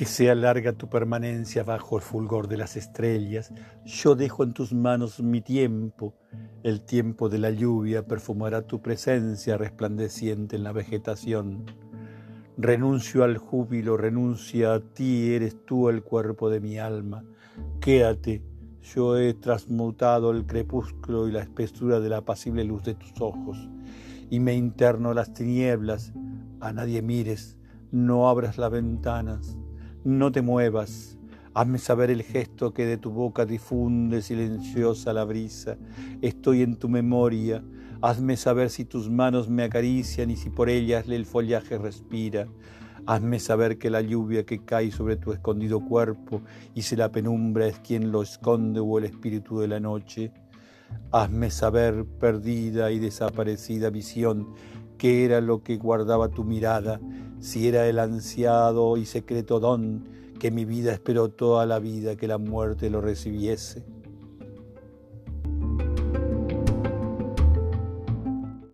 que sea larga tu permanencia bajo el fulgor de las estrellas. Yo dejo en tus manos mi tiempo. El tiempo de la lluvia perfumará tu presencia resplandeciente en la vegetación. Renuncio al júbilo, renuncia a ti, eres tú el cuerpo de mi alma. Quédate, yo he transmutado el crepúsculo y la espesura de la apacible luz de tus ojos, y me interno las tinieblas. A nadie mires, no abras las ventanas no te muevas, hazme saber el gesto que de tu boca difunde silenciosa la brisa. Estoy en tu memoria, hazme saber si tus manos me acarician y si por ellas el follaje respira. Hazme saber que la lluvia que cae sobre tu escondido cuerpo y si la penumbra es quien lo esconde o el espíritu de la noche. Hazme saber, perdida y desaparecida visión, qué era lo que guardaba tu mirada, si era el ansiado y secreto don que mi vida esperó toda la vida que la muerte lo recibiese.